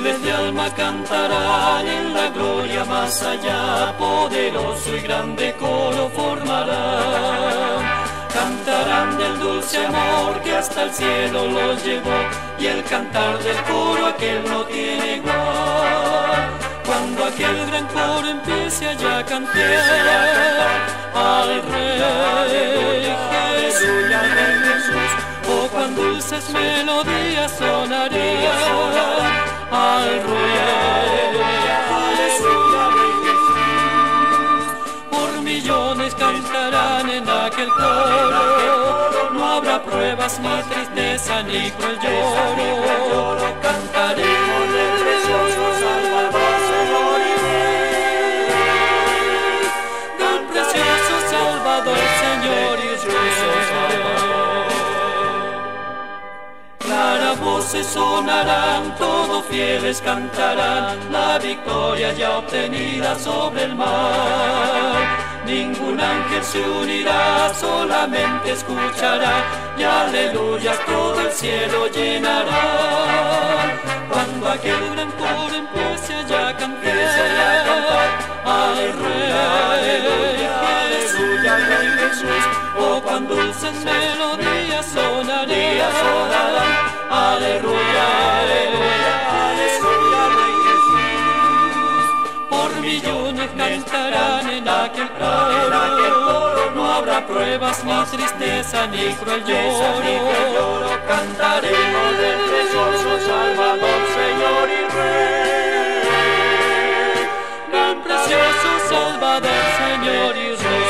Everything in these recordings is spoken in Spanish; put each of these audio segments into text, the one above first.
miles de alma cantarán en la gloria más allá, poderoso y grande coro formarán. Cantarán del dulce amor que hasta el cielo los llevó y el cantar del coro aquel no tiene igual. Cuando aquel gran coro empiece allá a cantar al Rey Jesús, o cuando dulces melodías sonarían al Rey millones cantarán en aquel coro. No habrá pruebas, ni tristeza, ni cruel lloro. Cantaremos sonarán, todos fieles cantarán la victoria ya obtenida sobre el mar Ningún ángel se unirá, solamente escuchará y aleluya todo el cielo llenará. Cuando aquel gran coro empiece ya a cantar, al rey, rey Jesús, o cuando dulces melodías sonarían, aleluya, aleluya, aleluya, rey por millones cantarán en aquel coro. No habrá pruebas, ni tristeza, ni cruel lloro. Cantaremos del precioso Salvador, Señor y Rey. Del precioso Salvador, Señor y Rey.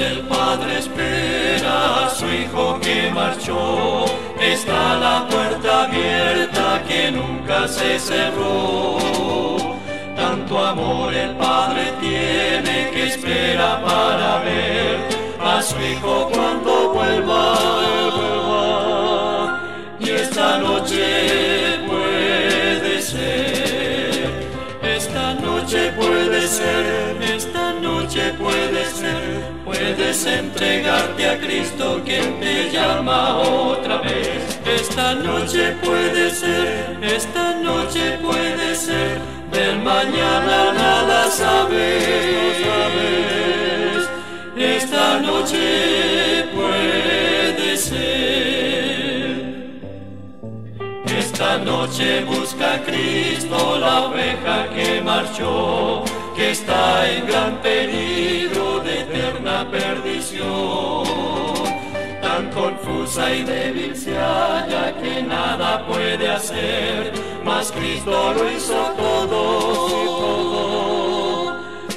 El Padre espera a su Hijo que marchó. Está la puerta abierta que nunca se cerró. Tanto amor el Padre tiene que espera para ver a su Hijo cuando vuelva. Y esta noche puede ser, esta noche puede ser, noche puede ser, puedes entregarte a Cristo quien te llama otra vez. Esta noche puede ser, esta noche puede ser, del mañana nada sabes. Esta noche puede ser. Esta noche busca a Cristo la oveja que marchó, que está en gran peligro de eterna perdición. Tan confusa y débil se halla que nada puede hacer, mas Cristo lo hizo todo.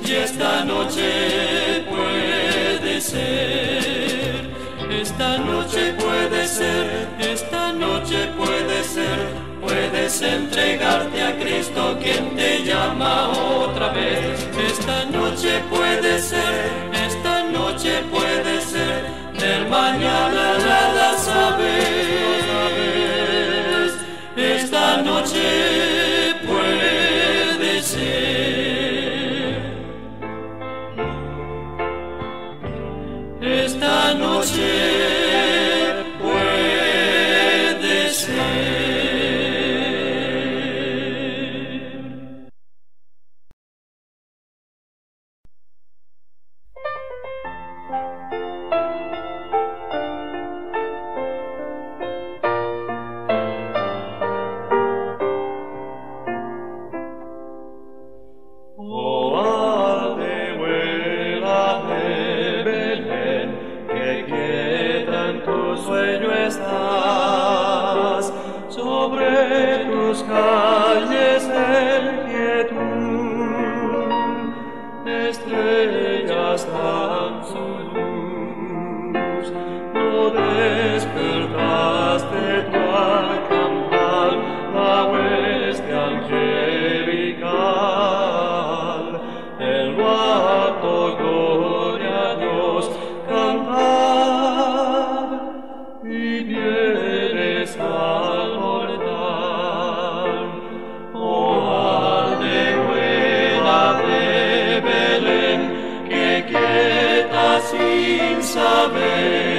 Y esta noche puede ser. Esta noche puede ser, esta noche puede ser, puedes entregarte a Cristo quien te llama otra vez. Esta noche puede ser, esta noche puede ser, del mañana nada sabes. Esta noche puede ser. Esta noche salvation.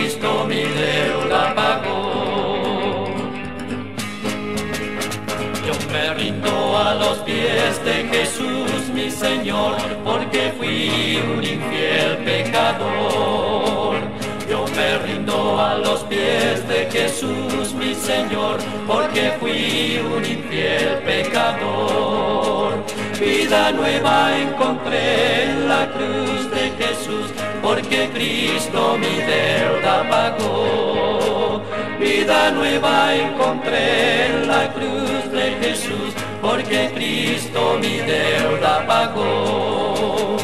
Cristo mi deuda pagó. Yo me rindo a los pies de Jesús, mi Señor, porque fui un infiel pecador. Yo me rindo a los pies de Jesús, mi Señor, porque fui un infiel pecador. Vida nueva encontré en la cruz de Jesús, porque Cristo mi deuda pagó. Vida nueva encontré en la cruz de Jesús, porque Cristo mi deuda pagó.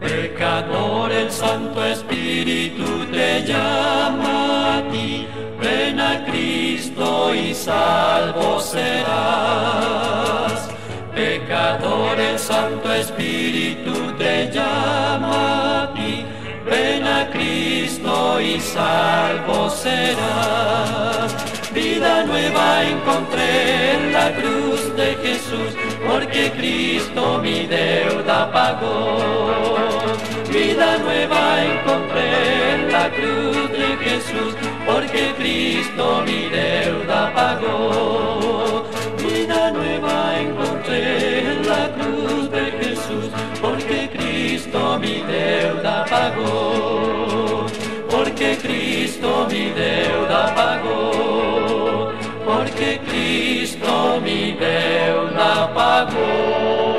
Pecador, el Santo Espíritu te llama a ti, ven a Cristo y salvo serás. Pecador, el Santo Espíritu te llama a ti, ven a Cristo y salvo serás. Vida nueva encontré en la cruz de Jesús, porque Cristo mi deuda pagó. Vida nueva encontré en la cruz de Jesús, porque Cristo mi deuda pagó. Pagó. Porque Cristo mi deuda pagó. Porque Cristo mi deuda pagó.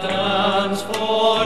transformed.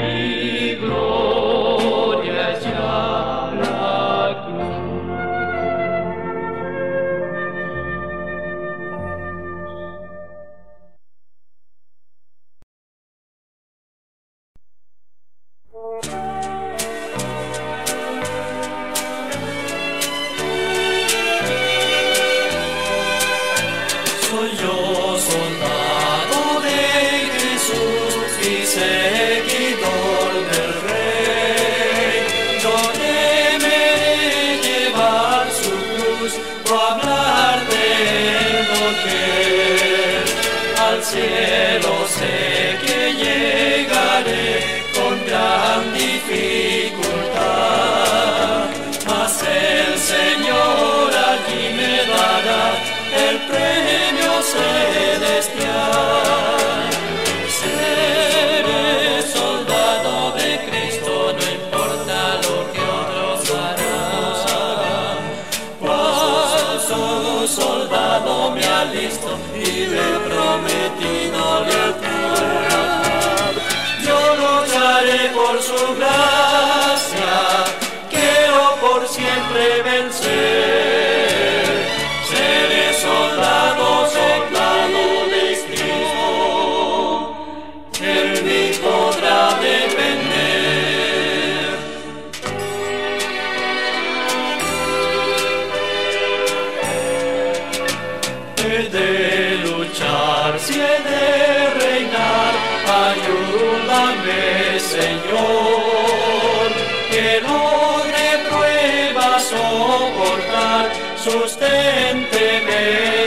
be. Me alisto y le he prometido lealtad. Yo lucharé por su gracia, quiero por siempre vencer. Soportar,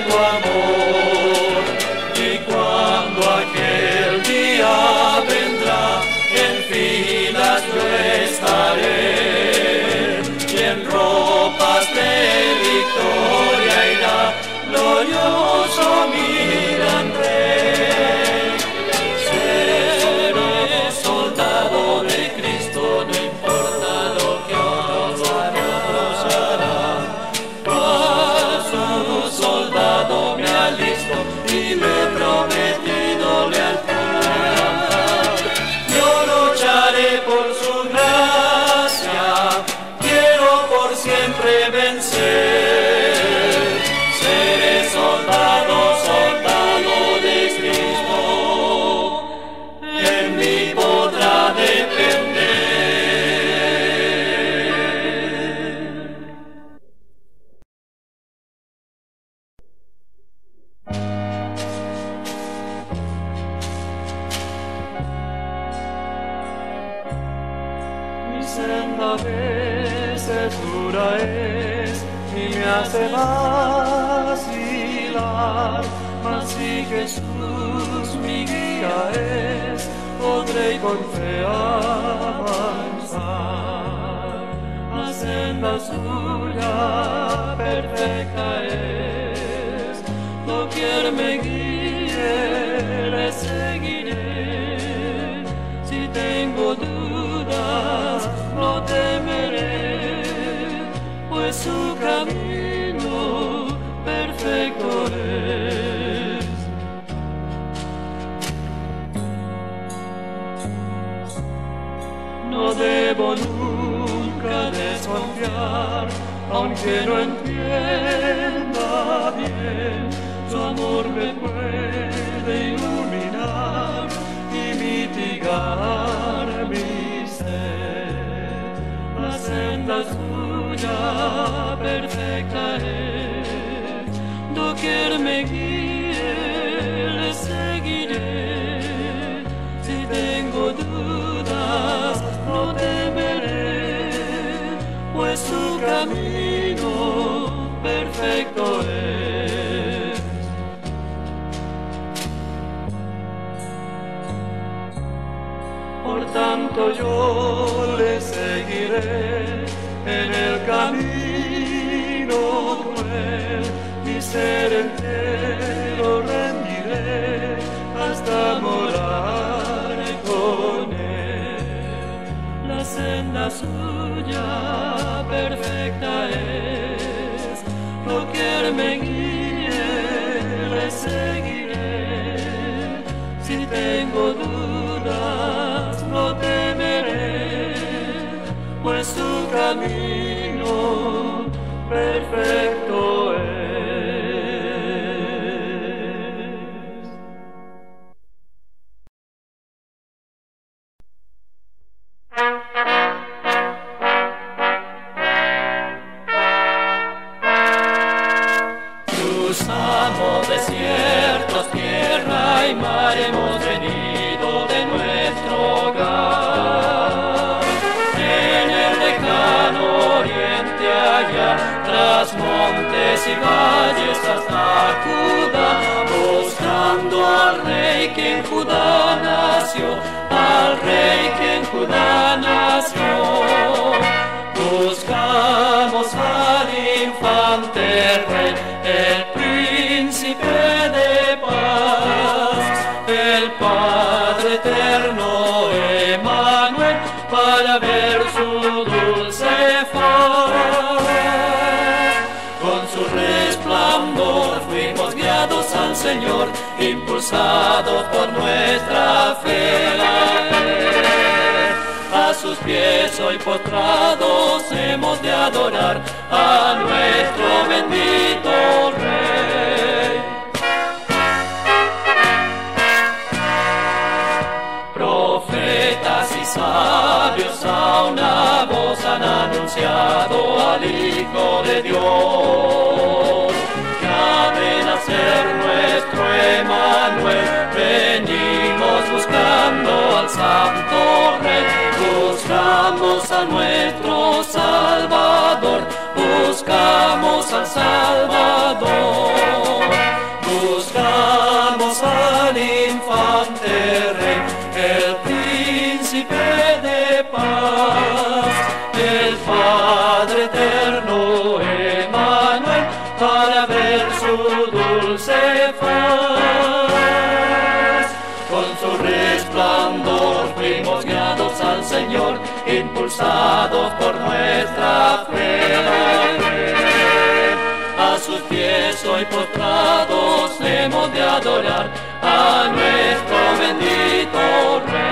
con fe aunque no entienda bien, su amor me puede iluminar y mitigar mi sed. La senda suya perfecta es, doquier me guíe, camino perfecto es. Por tanto yo le seguiré en el camino cruel, mi ser entero rendiré hasta morar con él. La senda suya perfecta es, doquier me guíe, le seguiré. Si tengo dudas, no temeré, pues su camino perfecto Cruzamos desiertos, tierra y mar, hemos venido de nuestro hogar. En el lejano oriente allá, tras montes y valles hasta Judá, buscando al rey que en Judá nació, al rey que en Judá nació. Buscamos al infante rey, el Señor, impulsados por nuestra fe. A sus pies hoy postrados hemos de adorar a nuestro bendito Rey. Profetas y sabios a una voz han anunciado al Hijo de Dios nuestro Emanuel. Venimos buscando al Santo Rey, buscamos a nuestro Salvador, buscamos al Salvador. por nuestra fe. A sus pies hoy postrados hemos de adorar a nuestro bendito Rey.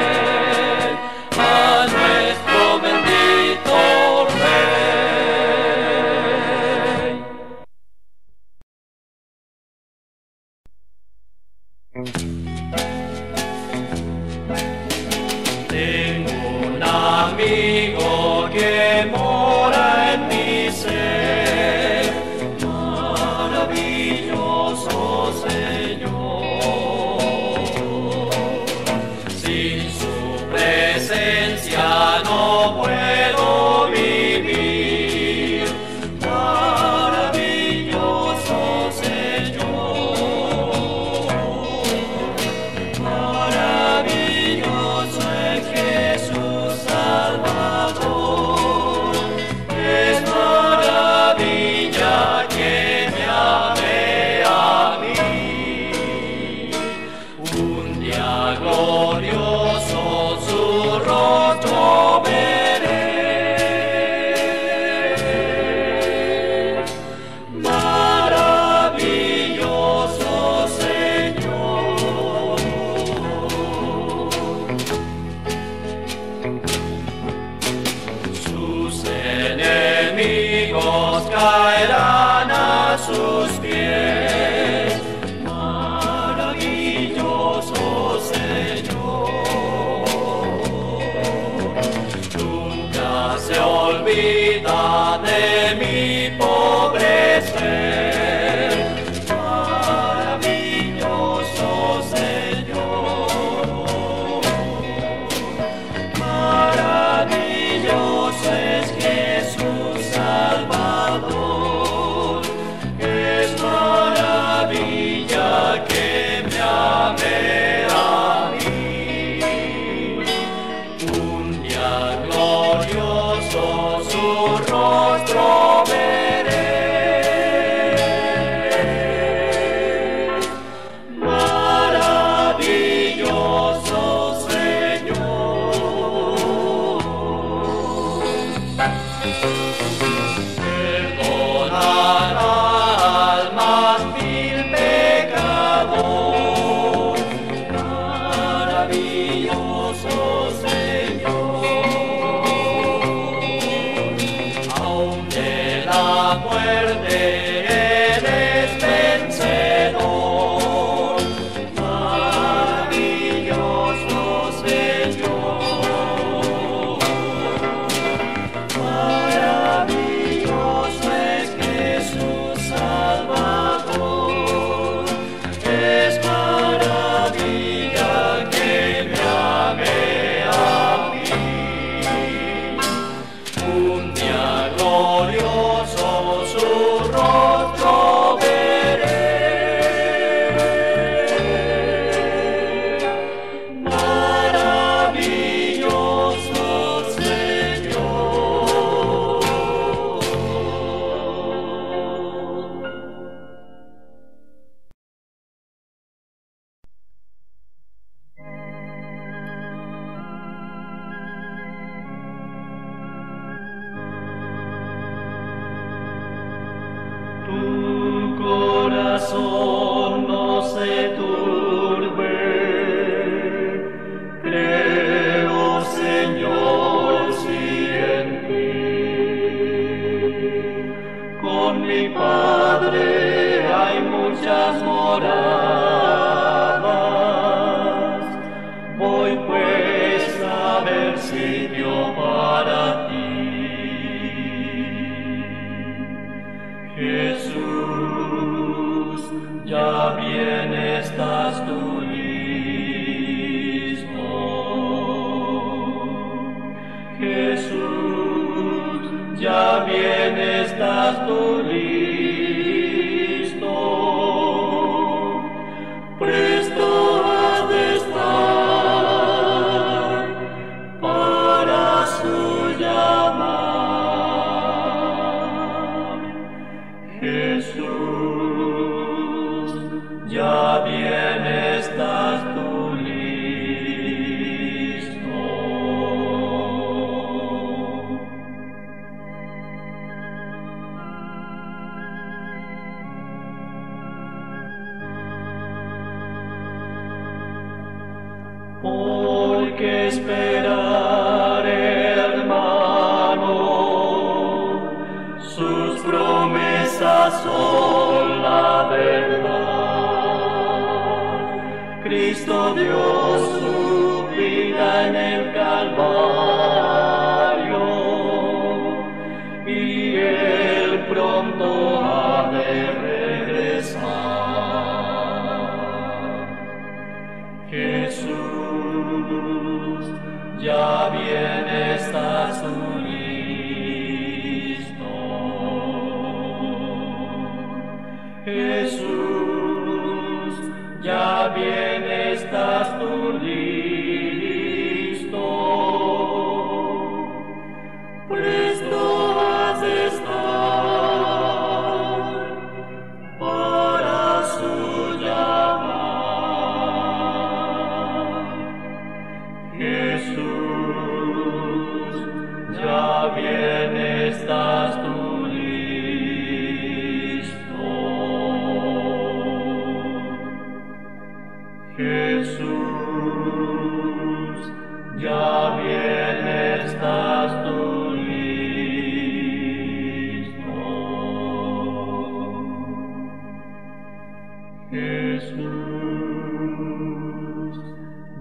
Ya bien estás tú listo.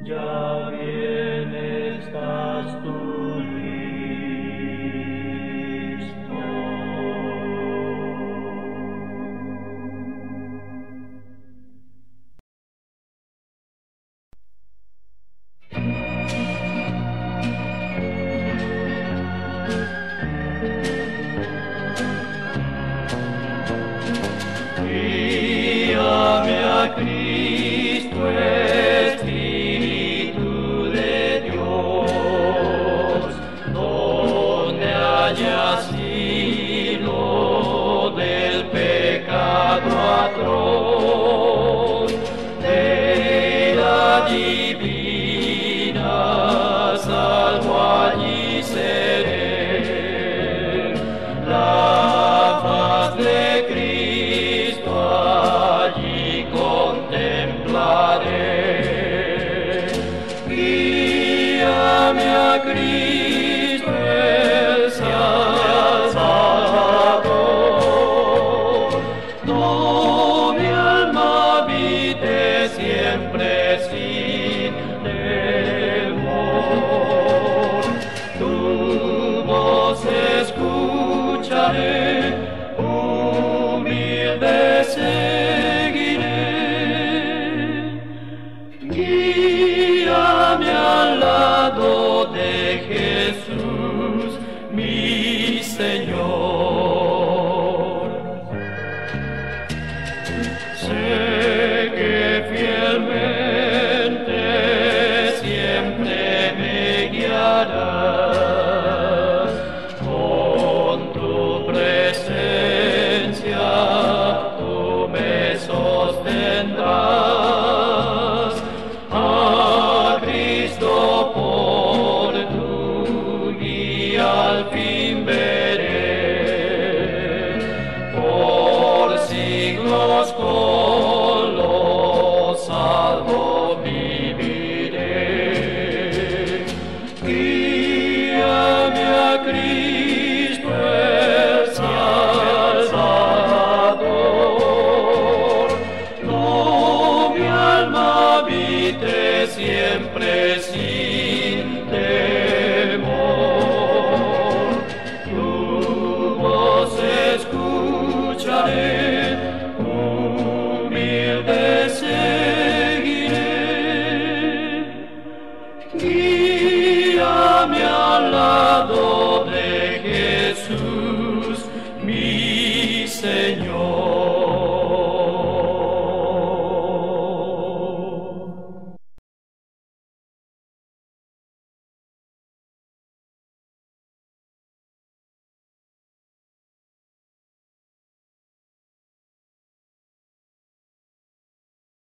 Ya veré por siglos con